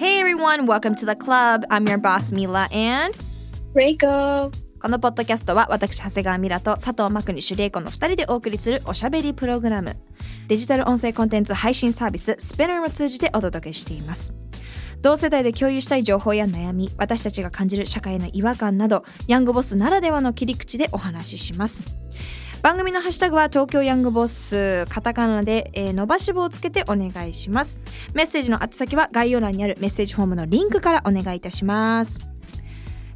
Hey everyone, welcome to the club. I'm your boss Mila and レイコこのポッドキャストは私長谷川ミラと佐藤真国主玲子の2人でお送りするおしゃべりプログラム。デジタル音声コンテンツ配信サービス Spinner を通じてお届けしています。同世代で共有したい情報や悩み私たちが感じる社会の違和感などヤングボスならではの切り口でお話しします番組のハッシュタグは東京ヤングボスカタカナで、えー伸ばし棒をつけてお願いします。メッセージの宛先は概要欄にあるメッセージフォームのリンクからお願いいたします。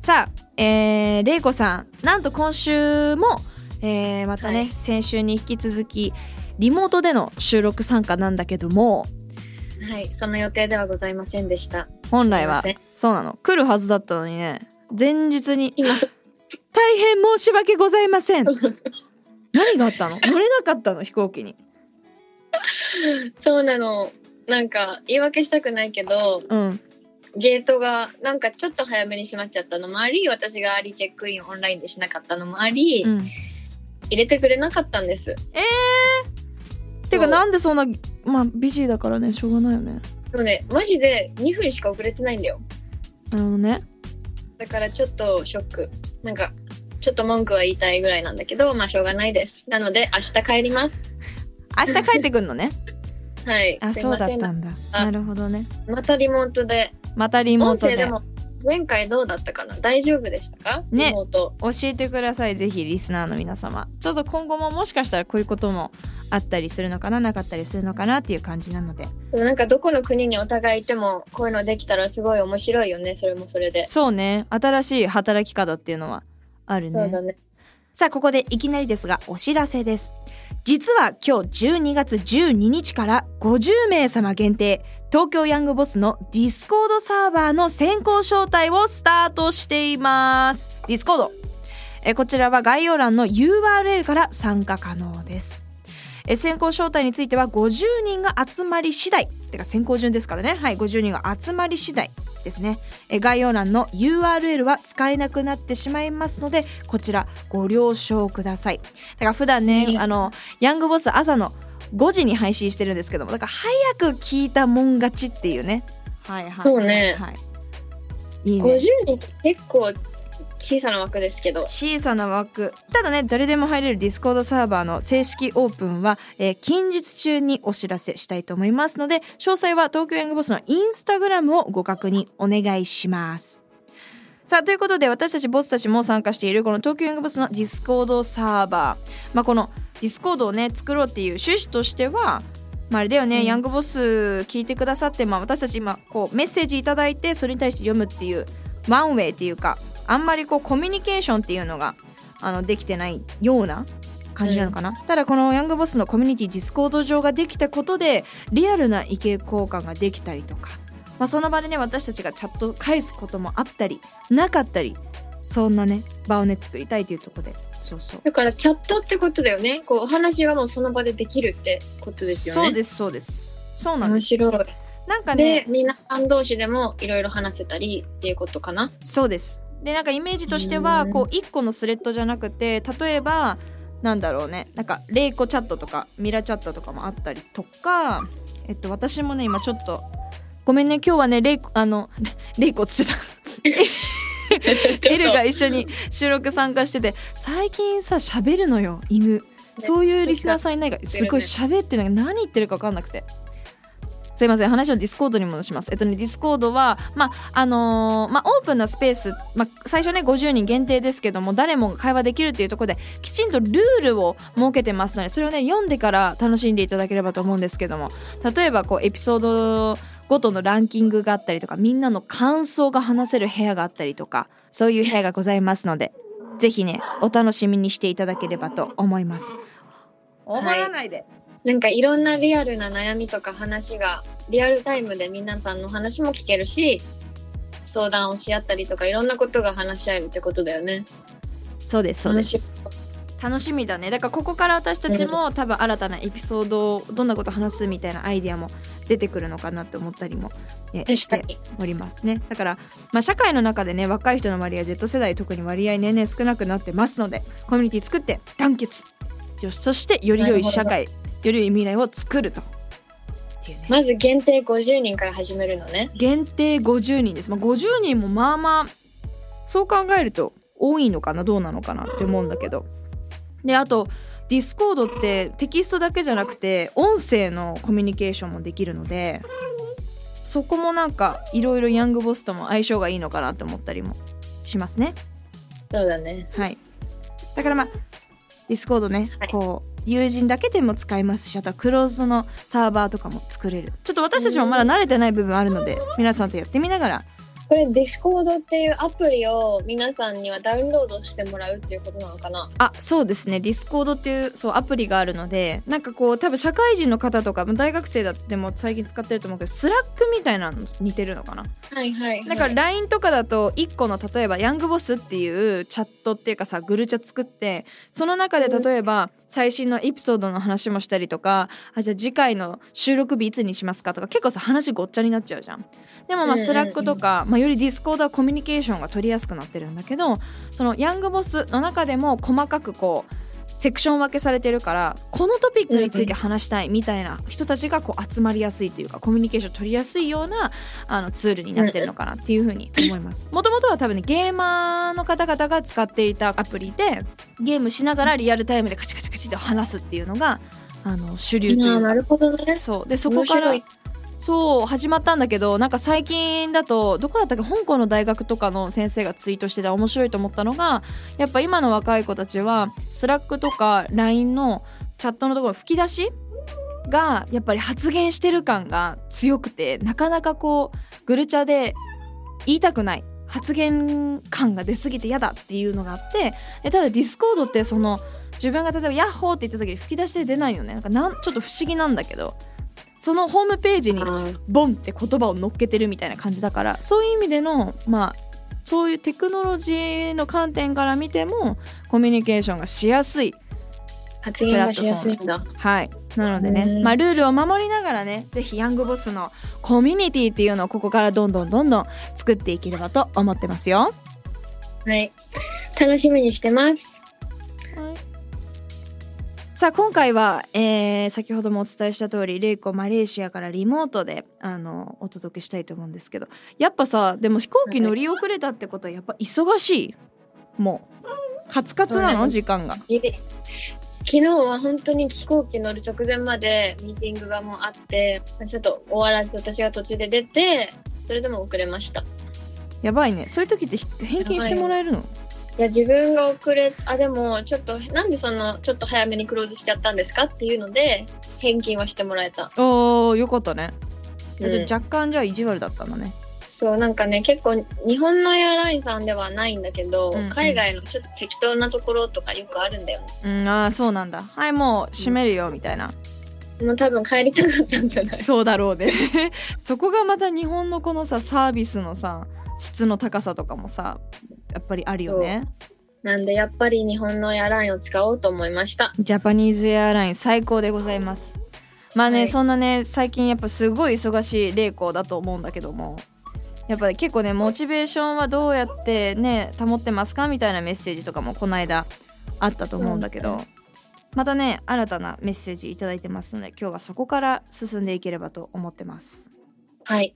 さあ、えー、れいこさんなんと今週も、えーまたね、はい。先週に引き続きリモートでの収録参加なんだけどもはい、その予定ではございませんでした。本来はそうなの。来るはずだったのにね前日に今、大変申し訳ございません 何があったの？乗れなかったの飛行機にそうなの。なんか、言い訳したくないけど、うんゲートがなんかちょっと早めに閉まっちゃったのもあり、私がアーリーチェックインオンラインでしなかったのもあり、うん入れてくれなかったんです。えー、てかなんでそんなまあ busy だからねしょうがないよねでもね、マジで2分しか遅れてないんだよ。なるほどねだからちょっとショック。なんか、ちょっと文句は言いたいぐらいなんだけど、まあしょうがないです。なので、明日帰ります。明日帰ってくんのね？はい。あそうだったんだ。あなるほどね。またリモートで。またリモートで。でも、前回どうだったかな？大丈夫でしたか？ね。教えてください。ぜひリスナーの皆様。ちょっと今後ももしかしたらこういうこともあったりするのかな？なかったりするのかなっていう感じなので。でもなんかどこの国にお互いいてもこういうのできたらすごい面白いよね。それもそれで、そうね。新しい働き方っていうのはあるね。ね。さあここでいきなりですがお知らせです。実は今日12月12日から50名様限定東京 Young Boss の Discord サーバーの先行招待をスタートしています。 Discord。えこちらは概要欄の URL から参加可能です。え先行招待については50人が集まり次第。てか先行順ですからね。はい50人が集まり次第ですね。え概要欄の URL は使えなくなってしまいますのでこちらご了承ください。だから普段ねね。あのヤングボス朝の5時に配信してるんですけどもだから早く聞いたもん勝ちっていうね。はいはい。そうね。はい、いいね。50人結構小さな枠ですけど。小さな枠。ただね誰でも入れる Discord サーバーの正式オープンは、えー近日中にお知らせしたいと思いますので詳細は東京ヤングボスのインスタグラムをご確認お願いします。さあということで私たちボスたちも参加しているこの東京ヤングボスの Discord サーバー。まあこの Discord をね作ろうっていう趣旨としてはまあ、あれだよね、うん。ヤングボス聞いてくださって、まあ、私たち今こうメッセージいただいてそれに対して読むっていうワンウェイっていうかあんまりこうコミュニケーションっていうのがあのできてないような感じなのかな、ただこのヤングボスのコミュニティ Discord 上ができたことでリアルな意見交換ができたりとか、まあ、その場でね私たちがチャット返すこともあったりなかったりそんなね場をね作りたいというところで。そうそう。だからチャットってことだよね。こうお話がもうその場でできるってことですよね。そうですそうです。そうなんです。面白い。なんかでね皆さん同士でもいろいろ話せたりっていうことかな。そうですでなんかイメージとしてはうんこう1個のスレッドじゃなくて例えばなんだろうね。なんかレイコチャットとかミラチャットとかもあったりとかえっと私もね今ちょっとごめんね今日はねレイコあの レイコっつってた。エルが一緒に収録参加してて最近さ喋るのよ犬。そういうリスナーさんいないからすごい喋ってなんか何言ってるか分かんなくてすいません。話を Discord に戻します。えっとね Discord はまああのーまあオープンなスペース、まあ、最初ね50人限定ですけども誰もが会話できるっていうところできちんとルールを設けてますのでそれをね読んでから楽しんでいただければと思うんですけども例えばこうエピソードごとのランキングがあったりとかみんなの感想が話せる部屋があったりとかそういう部屋がございますのでぜひねお楽しみにしていただければと思います。思わないで、なんかいろんなリアルな悩みとか話がリアルタイムで皆さんの話も聞けるし相談をし合ったりとかいろんなことが話し合えるってことだよね。そうですそうです。楽しみ。だね。だからここから私たちも多分新たなエピソードをどんなこと話すみたいなアイディアも出てくるのかなって思ったりもえしてに。おりますね。だから、まあ、社会の中でね若い人の割合 Z 世代特に割合年々少なくなってますのでコミュニティ作って団結。よしそしてより良い社会より良い未来を作ると。ね。まず限定50人から始めるのね。限定50人です、まあ、50人もまあまあそう考えると多いのかなどうなのかなって思うんだけど。であと Discord ってテキストだけじゃなくて音声のコミュニケーションもできるのでそこもなんかいろいろヤングボスとも相性がいいのかなって思ったりもしますね。そうだね。はい。だからまあ Discord ね、はい。こう友人だけでも使えますしあとはクローズドのサーバーとかも作れる。ちょっと私たちもまだ慣れてない部分あるので皆さんとやってみながらこれ Discord っていうアプリを皆さんにはダウンロードしてもらうっていうことなのかな？あそうですね Discord っていうそうアプリがあるのでなんかこう多分社会人の方とかまあ大学生だっても最近使ってると思うけど Slack みたいなの似てるのかな？はいはい、はい。なんか LINE とかだと1個の例えばヤングボスっていうチャットっていうかさグルチャ作ってその中で例えば最新のエピソードの話もしたりとかあじゃあ次回の収録日いつにしますかとか結構さ話ごっちゃになっちゃうじゃん。でもまあ Slackとか、まあ、より Discord はコミュニケーションが取りやすくなってるんだけどそのヤングボスの中でも細かくこうセクション分けされてるからこのトピックについて話したいみたいな人たちがこう集まりやすいというかコミュニケーション取りやすいようなあのツールになってるのかなっていうふうに思います。もともとは多分ねゲーマーの方々が使っていたアプリでゲームしながらリアルタイムでカチカチカチって話すっていうのがあの主流というか。なるほどね。そう。でそこからそう始まったんだけどなんか最近だとどこだったっけ香港の大学とかの先生がツイートしてて面白いと思ったのがやっぱ今の若い子たちは Slack とか LINE のチャットのところ吹き出しがやっぱり発言してる感が強くてなかなかこうグルチャで言いたくない発言感が出すぎて嫌だっていうのがあってでただ Discord ってその自分が例えば「ヤッホー」って言った時に吹き出しで出ないよね。なんかなんちょっと不思議なんだけど。そのホームページにボンって言葉を乗っけてるみたいな感じだからそういう意味でのまあそういうテクノロジーの観点から見てもコミュニケーションがしやすい発言がしやすいんだ。はいなのでねうんまあルールを守りながらねぜひヤングボスのコミュニティっていうのをここからどんどんどんどん作っていければと思ってますよはい。楽しみにしてます。さあ今回は、えー先ほどもお伝えした通りレイコマレーシアからリモートであのお届けしたいと思うんですけどやっぱさでも飛行機乗り遅れたってことはやっぱ忙しい？もうカツカツなの？はい時間が。昨日は本当に飛行機乗る直前までミーティングがもうあって、ちょっと終わらず私が途中で出て、それでも遅れました。いやばいね。そういう時ってひ返金してもらえるの？や、自分が遅れ、あ、でもちょっと、なんでその、ちょっと早めにクローズしちゃったんですかっていうので、返金はしてもらえた。おーよかったね、うん。若干じゃあ意地悪だったのね。そう、なんかね、結構、日本のエアラインさんではないんだけど、うんうん。海外のちょっと適当なところとかよくあるんだよね。うんああそうなんだ。はいもう閉めるよみたいな、もう多分帰りたかったんじゃない？そうだろうね。そこがまた日本のこのさサービスのさ質の高さとかもさやっぱりあるよね。なんで、やっぱり日本のエアラインを使おうと思いました。ジャパニーズエアライン最高でございます。まあね、はい。そんなね最近やっぱすごい忙しい玲子だと思うんだけどもやっぱり結構ねモチベーションはどうやってね保ってますかみたいなメッセージとかもこの間あったと思うんだけど、うんまたね新たなメッセージいただいてますので今日はそこから進んでいければと思ってます。はい。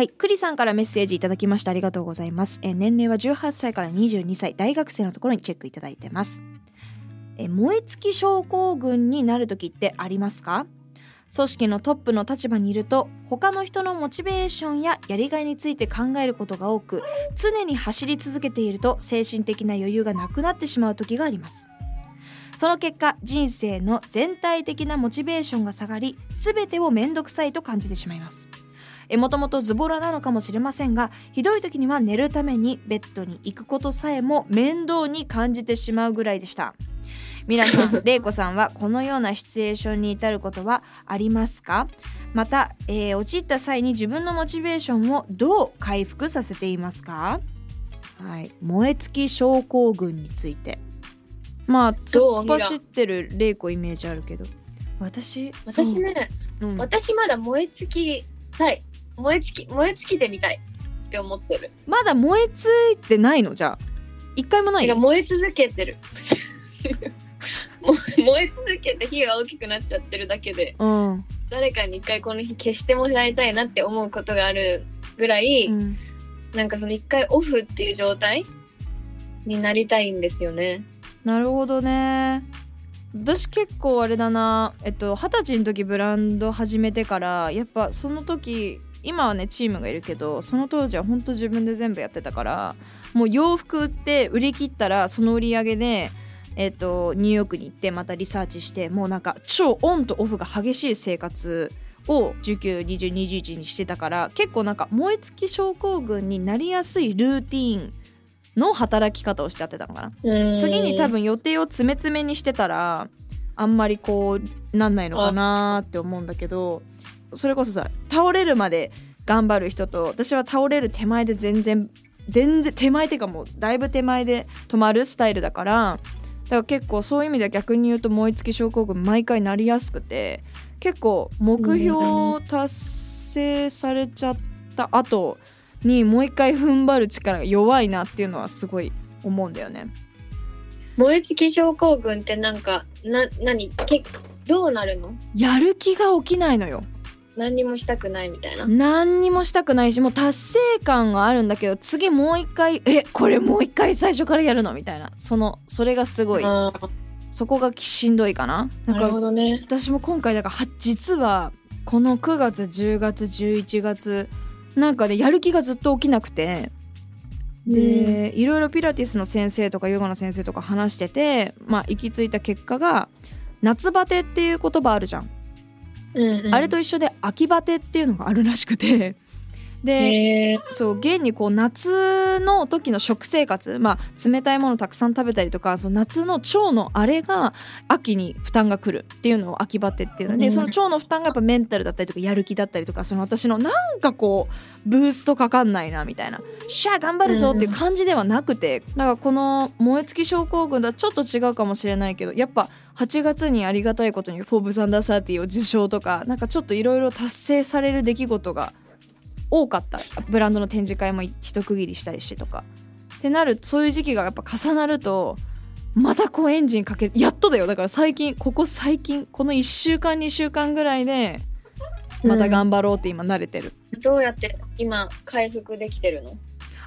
はい、クリさんからメッセージいただきましてありがとうございます。え年齢は18歳から22歳、大学生のところにチェックいただいてます。え燃え尽き症候群になる時ってありますか？組織のトップの立場にいると他の人のモチベーションややりがいについて考えることが多く常に走り続けていると精神的な余裕がなくなってしまう時があります。その結果人生の全体的なモチベーションが下がり全てを面倒くさいと感じてしまいます。もともとズボラなのかもしれませんがひどい時には寝るためにベッドに行くことさえも面倒に感じてしまうぐらいでした。皆さん 玲子さんはこのようなシチュエーションに至ることはありますか？また、えー陥った際に自分のモチベーションをどう回復させていますか？はい。燃え尽き症候群について。まあ突っ走ってる玲子イメージあるけど。私私ね、うん。私まだ燃え尽きたい。燃え尽き、燃え尽きてみたいって思ってる。まだ燃え尽いてないの？じゃあ。一回もない？いや、燃え続けてる。もう燃え続けて火が大きくなっちゃってるだけで、うん、誰かに一回この日消してもらいたいなって思うことがあるぐらい、うん。なんかその一回オフっていう状態になりたいんですよね。なるほどね。私結構あれだな。えっと二十歳の時ブランド始めてからやっぱその時今はねチームがいるけどその当時はほんと自分で全部やってたからもう洋服売って売り切ったらその売り上げでえっとニューヨークに行ってまたリサーチしてもうなんか超オンとオフが激しい生活を192021にしてたから結構なんか燃え尽き症候群になりやすいルーティーンの働き方をしちゃってたのかな。次に多分予定を詰め詰めにしてたらあんまりこうなんないのかなって思うんだけどそれこそさ倒れるまで頑張る人と私は倒れる手前で全然全然手前っていうかもうだいぶ手前で止まるスタイルだからだから結構そういう意味では逆に言うと燃え尽き症候群毎回なりやすくて結構目標達成されちゃった後にもう一回踏ん張る力が弱いなっていうのはすごい思うんだよね。燃え尽き症候群ってなんか、な、何？けどうなるの？やる気が起きないのよ何にもしたくないみたいな。何にもしたくないしもう達成感があるんだけど次もう一回えこれもう一回最初からやるのみたいな。そのそれがすごい。そこがしんどいかな。だなるほどね。私も今回だからは実はこの9月10月11月なんかねやる気がずっと起きなくて。で、いろいろピラティスの先生とかヨガの先生とか話しててまあ行き着いた結果が夏バテっていう言葉あるじゃんうんうん、あれと一緒で秋バテっていうのがあるらしくて。でそう現にこう夏の時の食生活まあ冷たいものたくさん食べたりとかその夏の腸のあれが秋に負担が来るっていうのを秋バテっていうの。で、うん。その腸の負担がやっぱメンタルだったりとかやる気だったりとかその私のなんかこうブーストかかんないなみたいな。しゃあ頑張るぞっていう感じではなくて、だからこの燃え尽き症候群とはちょっと違うかもしれないけどやっぱ8月にありがたいことに「フォーブ・ザンダー・サーティ」を受賞とかなんかちょっといろいろ達成される出来事が多かった。ブランドの展示会も一区切りしたりしてとか。ってなるそういう時期がやっぱ重なるとまたこうエンジンかけやっとだよ。だから最近ここ最近この1週間2週間ぐらいでまた頑張ろうって今慣れてる、どうやって今回復できてるの？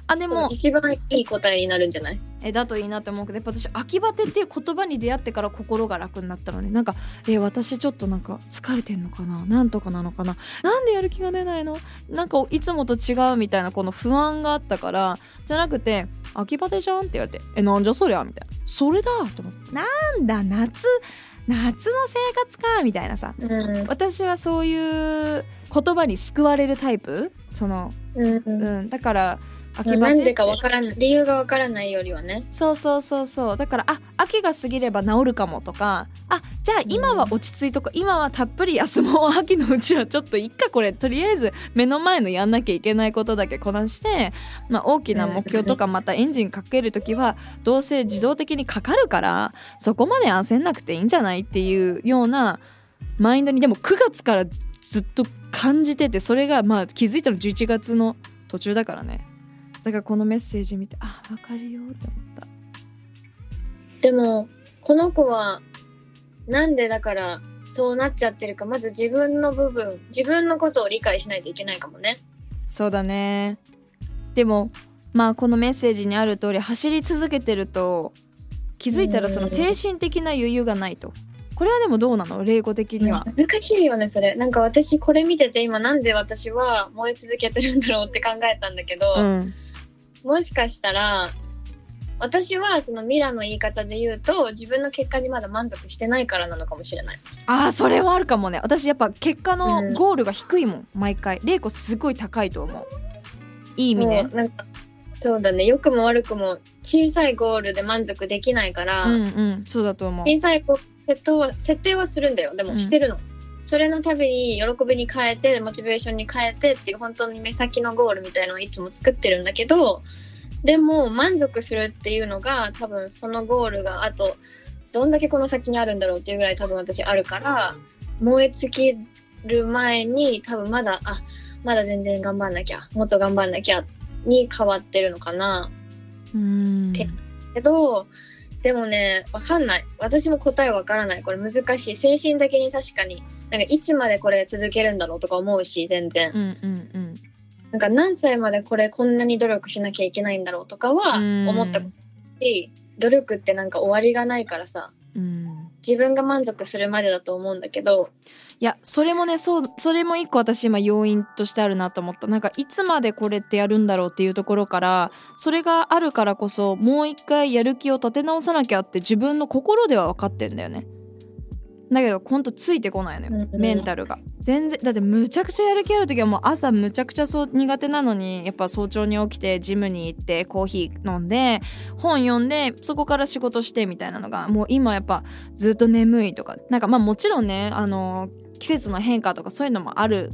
あでも。一番いい答えになるんじゃない？えだといいなって思うけどやっぱ私秋バテっていう言葉に出会ってから心が楽になったのになんかえ私ちょっとなんか疲れてんのかな？なんとかなのかな？なんでやる気が出ないの？なんかいつもと違うみたいなこの不安があったからじゃなくて秋バテじゃんって言われてえなんじゃそりゃ？みたいな。それだと思って。なんだ夏夏の生活かみたいなさ。うん。私はそういう言葉に救われるタイプ？そのうんうん。うんだから秋バテなんでかわからない理由がわからないよりはね。そうそうそうそう。だからあ秋が過ぎれば治るかもとかあじゃあ今は落ち着いとこ、今はたっぷり休もう。秋のうちはちょっといっかこれ。とりあえず目の前のやんなきゃいけないことだけこなして、まあ、大きな目標とかまたエンジンかける時はどうせ自動的にかかるからそこまで焦んなくていいんじゃないっていうようなマインドにでも9月からずっと感じててそれがまあ気づいたの11月の途中だからねだからこのメッセージ見てあ分かるよって思った。でもこの子はなんでだからそうなっちゃってるかまず自分の部分自分のことを理解しないといけないかもね。そうだね。でもまあこのメッセージにある通り走り続けてると気づいたらその精神的な余裕がないと。これはでもどうなの？霊語的には、難しいよねそれ。なんか私これ見てて今なんで私は燃え続けてるんだろうって考えたんだけど、うんもしかしたら私はそのミラの言い方で言うと自分の結果にまだ満足してないからなのかもしれない。ああそれはあるかもね。私やっぱ結果うん。のゴールが低いもん毎回。玲子すごい高いと思う。いい意味ね。もうなんかそうだね。良くも悪くも小さいゴールで満足できないから、うんうん。そうだと思う。小さいこ設定は設定はするんだよ。でうん。もしてるの、それのたびに喜びに変えてモチベーションに変えてっていう本当に目先のゴールみたいのをいつも作ってるんだけどでも満足するっていうのが多分そのゴールがあとどんだけこの先にあるんだろうっていうぐらい多分私あるから燃え尽きる前に多分まだあまだ全然頑張んなきゃもっと頑張んなきゃに変わってるのかな。うん。てけどでもねわかんない。私も答えわからない。これ難しい。精神的に確かになんかいつまでこれ続けるんだろうとか思うし全然、うんうんうん。なんか何歳までこれこんなに努力しなきゃいけないんだろうとかはうん。思ったし努力ってなんか終わりがないからさうん。自分が満足するまでだと思うんだけどいやそれもねそうそれも一個私今要因としてあるなと思った。なんかいつまでこれってやるんだろうっていうところからそれがあるからこそもう一回やる気を立て直さなきゃって自分の心では分かってんだよねだけどほんとついてこないのよ、うんうん。メンタルが。全然だってむちゃくちゃやる気ある時はもう朝むちゃくちゃそう苦手なのにやっぱ早朝に起きてジムに行ってコーヒー飲んで本読んでそこから仕事してみたいなのがもう今やっぱずっと眠いとか。なんかまあもちろんねあの季節の変化とかそういうのもある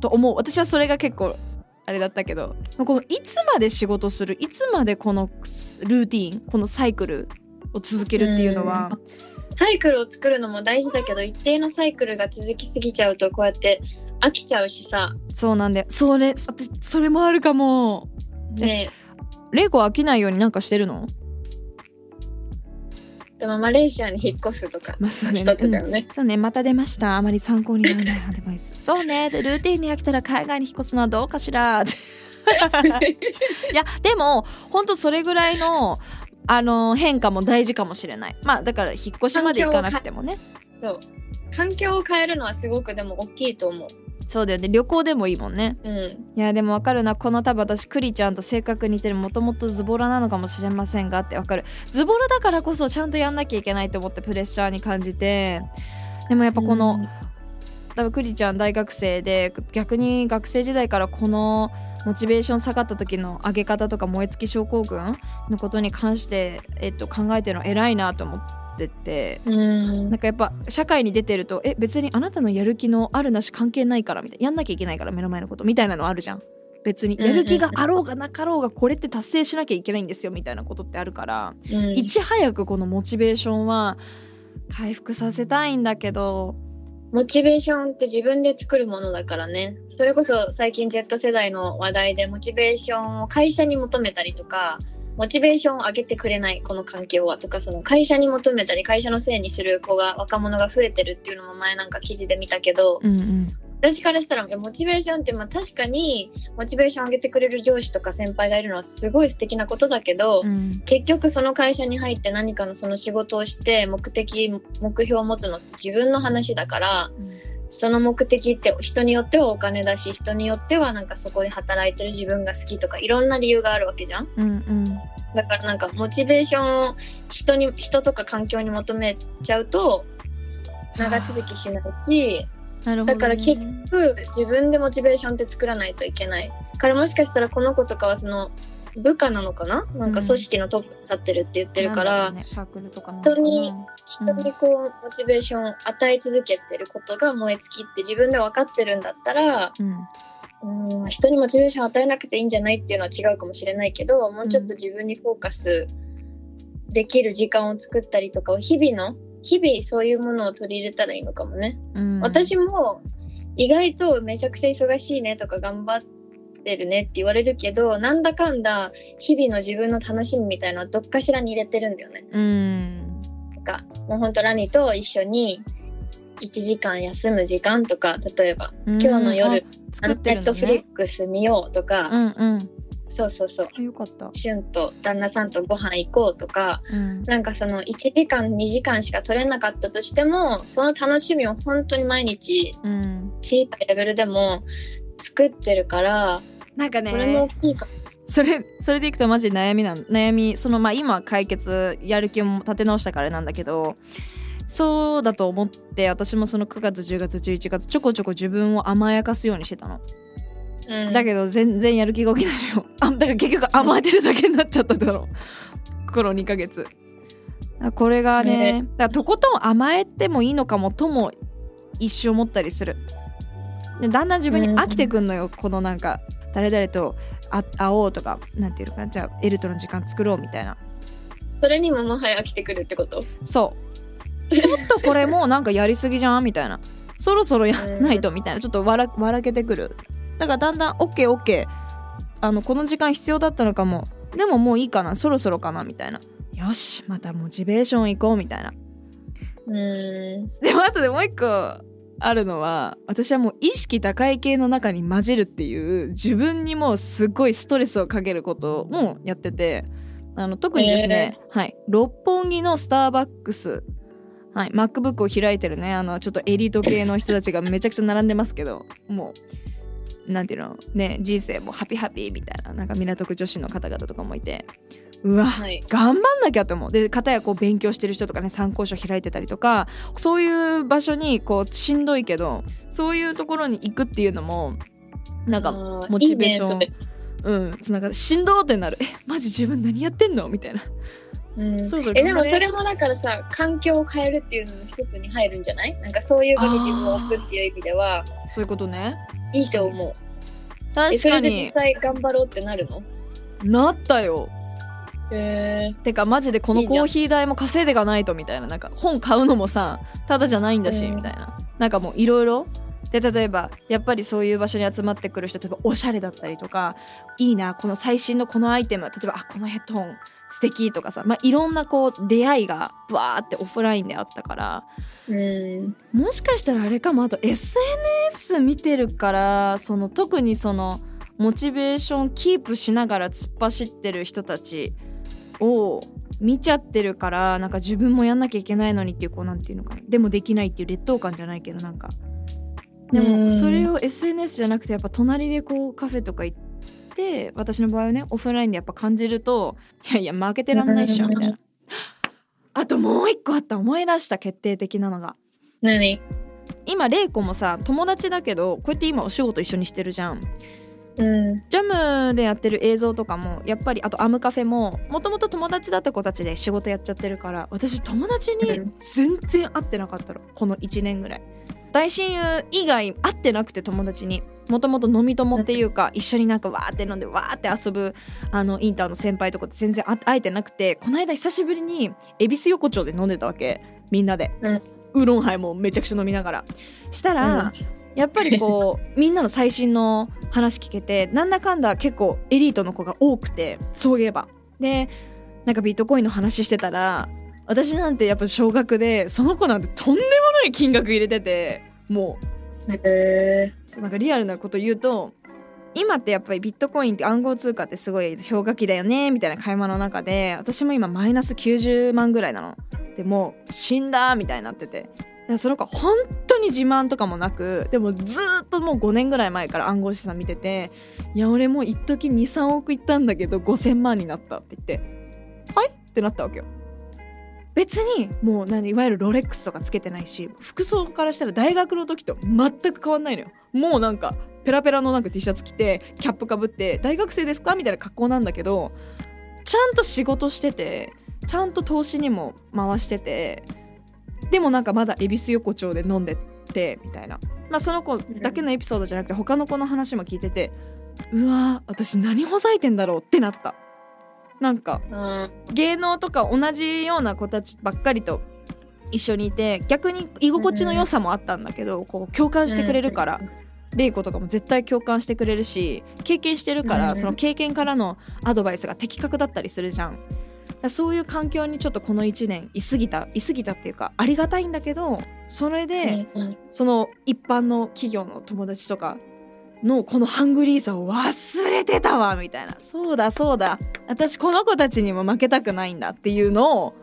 と思う。私はそれが結構あれだったけど。このいつまで仕事するいつまでこのルーティンこのサイクルを続けるっていうのはサイクルを作るのも大事だけど一定のサイクルが続きすぎちゃうとこうやって飽きちゃうしさ。そうなんでそれ私それもあるかも。ねレイコは飽きないようになんかしてるの？でもマレーシアに引っ越すとかまあそうね。しとってたよね、そうね。また出ました。あまり参考にならないアドバイス。そうね。でルーティンに飽きたら海外に引っ越すのはどうかしら。いやでも本当それぐらいのあの変化も大事かもしれない。まあだから引っ越しまで行かなくてもね。そう。環境を変えるのはすごくでも大きいと思う。そうだよね。旅行でもいいもんね。うん。いやでもわかるな。この多分私クリちゃんと性格似てるもともとズボラなのかもしれませんがって。わかる。ズボラだからこそちゃんとやんなきゃいけないと思ってプレッシャーに感じて。でもやっぱこの、多分クリちゃん大学生で逆に学生時代からこのモチベーション下がった時の上げ方とか燃え尽き症候群のことに関して、えっと、考えてるの偉いなと思っててうん。なんかやっぱ社会に出てるとえ別にあなたのやる気のあるなし関係ないからみたいなやんなきゃいけないから目の前のことみたいなのあるじゃん。別にやる気があろうがなかろうがこれって達成しなきゃいけないんですよみたいなことってあるから、うん。いち早くこのモチベーションは回復させたいんだけどモチベーションって自分で作るものだからね。それこそ最近 Z 世代の話題でモチベーションを会社に求めたりとかモチベーションを上げてくれないこの環境はとかその会社に求めたり会社のせいにする子が若者が増えてるっていうのも前なんか記事で見たけどうんうん。私からしたらモチベーションってまあ確かにモチベーション上げてくれる上司とか先輩がいるのはすごい素敵なことだけど、うん。結局その会社に入って何かのその仕事をして目的目標を持つのって自分の話だからその目的って人によってはお金だし人によってはなんかそこで働いてる自分が好きとかいろんな理由があるわけじゃん。うんうん。だからなんかモチベーションを人に人とか環境に求めちゃうと長続きしないしね、だから結局自分でモチベーションって作らないといけないからもしかしたらこの子とかはその部下なのかな？なんか組織のトップに立ってるって言ってるから、サークルとか人に人にこうモチベーションを与え続けてることが燃え尽きって自分で分かってるんだったらうん。うん人にモチベーションを与えなくていいんじゃないっていうのは違うかもしれないけどもうちょっと自分にフォーカスできる時間を作ったりとかを日々の日々そういうものを取り入れたらいいのかもね。うん、私も意外とめちゃくちゃ忙しいねとか頑張ってるねって言われるけどなんだかんだ日々の自分の楽しみみたいのはどっかしらに入れてるんだよね。うん。なんかもうほんとラニと一緒に1時間休む時間とか例えば今日の夜、うん。あ作ってネットフリックス見ようとか、うんうんそうそうそう。あよかった、シュンと旦那さんとご飯行こうとかうん、なんかその1時間2時間しか取れなかったとしてもその楽しみを本当に毎日うん、小さいレベルでも作ってるからなんかこれも大ねきいか。それそれでいくとマジで悩みなん悩みそのまあ今解決やる気を立て直したからなんだけどそうだと思って私もその9月10月11月ちょこちょこ自分を甘やかすようにしてたのうん。だけど全然やる気が起きないのよ。あだから結局甘えてるだけになっちゃっただろう。この2ヶ月。あこれがねね。だからとことん甘えてもいいのかもとも一瞬思ったりする。でだんだん自分に飽きてくんのよ、このなんか誰々とあ会おうとかなんていうのかな。じゃあエルとの時間作ろうみたいな。それにももはや飽きてくるってこと？そう。ちょっとこれもうなんかやりすぎじゃん？みたいな。そろそろやんないと？みたいな。ちょっと笑笑けてくるだからだんだん OKOK あのこの時間必要だったのかも。でももういいかな。そろそろかなみたいな。よしまたモチベーション行こうみたいな。うん。でもあとでもう一個あるのは私はもう意識高い系の中に混じるっていう自分にもうすごいストレスをかけることもやっててあの特にですね、はい、六本木のスターバックス、はい、MacBook を開いてるねあのちょっとエリート系の人たちがめちゃくちゃ並んでますけどもうなんていうの？ね人生もハピハピみたいななんか港区女子の方々とかもいて。うわはい。頑張んなきゃと思う。で片やこう勉強してる人とかね参考書開いてたりとかそういう場所にこうしんどいけどそういうところに行くっていうのもなんかモチベーションいいねうんつながしんどーってなる。えマジ自分何やってんの？みたいなうん。そろそろえでもそれもだからさ環境を変えるっていうのの一つに入るんじゃない？なんかそういう場に自分を置くっていう意味では。そういうことね。いいと思う。え確かそれで実に際頑張ろうってなるの？なったよ。へえてかマジでこのコーヒー代も稼いでいかないとみたいな。なんか本買うのもさただじゃないんだし、うん。みたいな。なんかもういろいろで例えばやっぱりそういう場所に集まってくる人例えばおしゃれだったりとかいいなこの最新のこのアイテム例えばあこのヘッドホン素敵とかさ、まあ、いろんなこう出会いがブワーってオフラインであったからうん。もしかしたらあれかも。あと SNS 見てるからその特にそのモチベーションキープしながら突っ走ってる人たちを見ちゃってるからなんか自分もやんなきゃいけないのにっていうこうなんていうのかな。でもできないっていう劣等感じゃないけどなんか。でもうん。それを SNS じゃなくてやっぱ隣でこうカフェとか行って私の場合はねオフラインでやっぱ感じるといやいや負けてらんないっしょみたいな。あともう一個あった思い出した決定的なのが。何？今玲子もさ友達だけどこうやって今お仕事一緒にしてるじゃん。うん。ジャムでやってる映像とかもやっぱりあとアムカフェももともと友達だった子たちで仕事やっちゃってるから私友達にうん。全然会ってなかったの。この1年ぐらい。大親友以外会ってなくて友達にもともと飲み友っていうか一緒になんかわーって飲んでわーって遊ぶあのインターの先輩とかって全然あ会えてなくてこの間久しぶりに恵比寿横丁で飲んでたわけ。みんなで、うんウーロンハイもめちゃくちゃ飲みながら。したら、やっぱりこう みんなの最新の話聞けてなんだかんだ結構エリートの子が多くてそういえば。でなんかビットコインの話してたら私なんてやっぱ少額でその子なんてとんでもない金額入れててもへえなんかリアルなこと言うと今ってやっぱりビットコインって暗号通貨ってすごい氷河期だよねみたいな会話の中で私も今マイナス90万ぐらいなの。でもう死んだみたいになってて。その子本当に自慢とかもなくでもずっともう5年ぐらい前から暗号資産見てていや俺もう一時23億いったんだけど5000万になったって言ってはい？ってなったわけよ。別にもう何いわゆるロレックスとかつけてないし服装からしたら大学の時と全く変わんないのよ。もうなんかペラペラのなんか T シャツ着てキャップかぶって大学生ですかみたいな格好なんだけどちゃんと仕事しててちゃんと投資にも回しててでもなんかまだ恵比寿横丁で飲んでてみたいな。まあその子だけのエピソードじゃなくて他の子の話も聞いててうわ私何ほざいてんだろうってなった。なんかうん。芸能とか同じような子たちばっかりと一緒にいて逆に居心地の良さもあったんだけど、こう共感してくれるから、玲子とかも絶対共感してくれるし経験してるから、うんその経験からのアドバイスが的確だったりするじゃん。そういう環境にちょっとこの1年いすぎたいすぎたっていうかありがたいんだけどそれで、うん。その一般の企業の友達とかのこのハングリーさを忘れてたわみたいな。そうだそうだ。私この子たちにも負けたくないんだっていうのを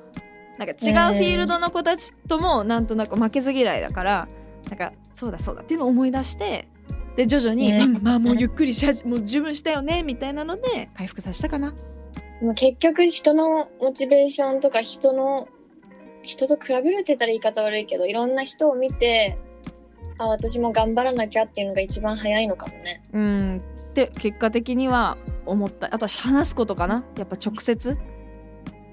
なんか違うフィールドの子たちともなんとなく負けず嫌いだからなんかそうだそうだっていうのを思い出してで徐々に、うんうんまあもうゆっくりしもう十分したよねみたいなので回復させたかな。結局人のモチベーションとか人の人と比べるって言ったら言い方悪いけどいろんな人を見てあ私も頑張らなきゃっていうのが一番早いのかもね。うん。って結果的には思った。あとは話すことかな。やっぱ直接。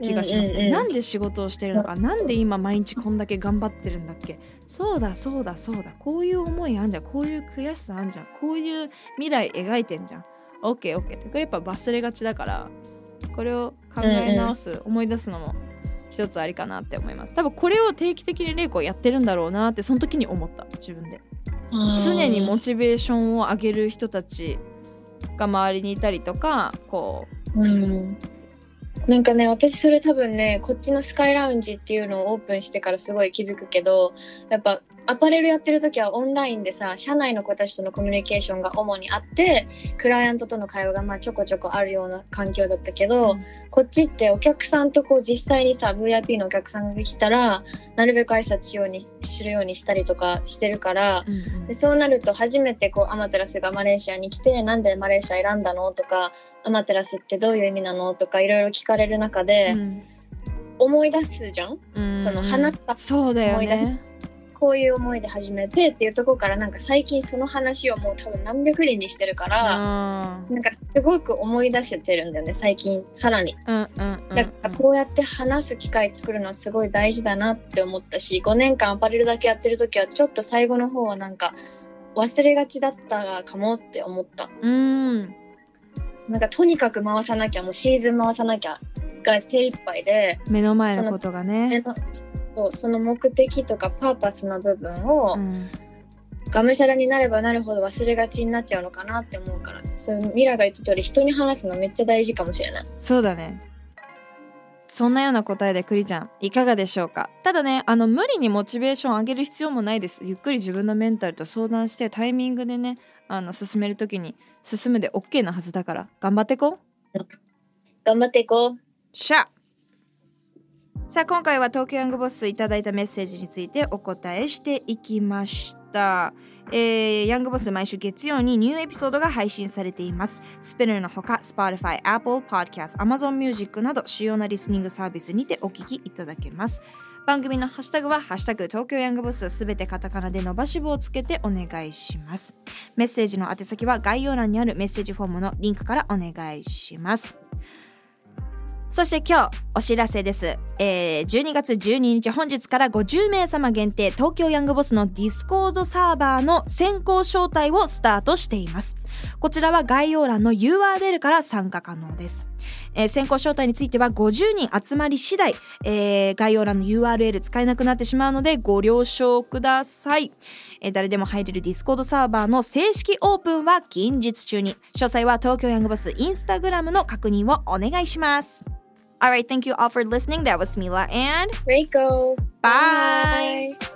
気がしますね、うんうんうん。なんで仕事をしてるのか。なんで今毎日こんだけ頑張ってるんだっけ。そうだそうだそうだ。こういう思いあんじゃん。こういう悔しさあんじゃん。こういう未来描いてんじゃん。OKOK ってこれやっぱ忘れがちだからこれを考え直す、思い出すのも一つありかなって思います。多分これを定期的に玲子やってるんだろうなってその時に思った。自分で。常にモチベーションを上げる人たちが周りにいたりとかこうんなんかね私それ多分ねこっちのスカイラウンジっていうのをオープンしてからすごい気づくけどやっぱアパレルやってる時はオンラインでさ社内の子たちとのコミュニケーションが主にあってクライアントとの会話がまあちょこちょこあるような環境だったけど、うん。こっちってお客さんとこう実際にさ VIP のお客さんが来たらなるべく挨拶しようにするようにしたりとかしてるからう、うん。でそうなると初めてこうアマテラスがマレーシアに来てなんでマレーシア選んだの？とかアマテラスってどういう意味なの？とかいろいろ聞かれる中で思い出すじゃん、うん。その話したそうだよね。こういう思いで始めてっていうところからなんか最近その話をもう多分何百人にしてるから、うん。なんかすごく思い出せてるんだよね最近。さらに。うんうんうんだからこうやって話す機会作るのはすごい大事だなって思ったし5年間アパレルだけやってる時はちょっと最後の方はなんか忘れがちだったかもって思った。うんなんかとにかく回さなきゃもうシーズン回さなきゃが精一杯で目の前のことが目ねのその目的とかパーパスの部分をうん。がむしゃらになればなるほど忘れがちになっちゃうのかなって思うからそうミラが言った通り人に話すのめっちゃ大事かもしれない。そうだねそんなような答えでクリちゃんいかがでしょうか？ただねあの無理にモチベーション上げる必要もないです。ゆっくり自分のメンタルと相談してタイミングでねあの進める時に進むで OK なはずだから。頑張ってこう。頑張っていこう。しゃさあ今回は東京ヤングボスいただいたメッセージについてお答えしていきました、えーヤングボス毎週月曜にニューエピソードが配信されています。スペルのほか Spotify、Apple Podcast、Amazon Music など主要なリスニングサービスにてお聞きいただけます。番組のハッシュタグはハッシュタグ東京ヤングボスすべてカタカナで伸ばし棒をつけてお願いします。メッセージの宛先は概要欄にあるメッセージフォームのリンクからお願いします。そして今日お知らせです、えー12月12日本日から50名様限定東京ヤングボスの Discord サーバーの先行招待をスタートしています。こちらは概要欄の URL から参加可能です、えー先行招待については50人集まり次第、えー概要欄の URL 使えなくなってしまうのでご了承ください、えー誰でも入れる Discord サーバーの正式オープンは近日中に。詳細は東京ヤングボスインスタグラムの確認をお願いします。Alright, thank you all for listening. That was Mila and Reiko bye.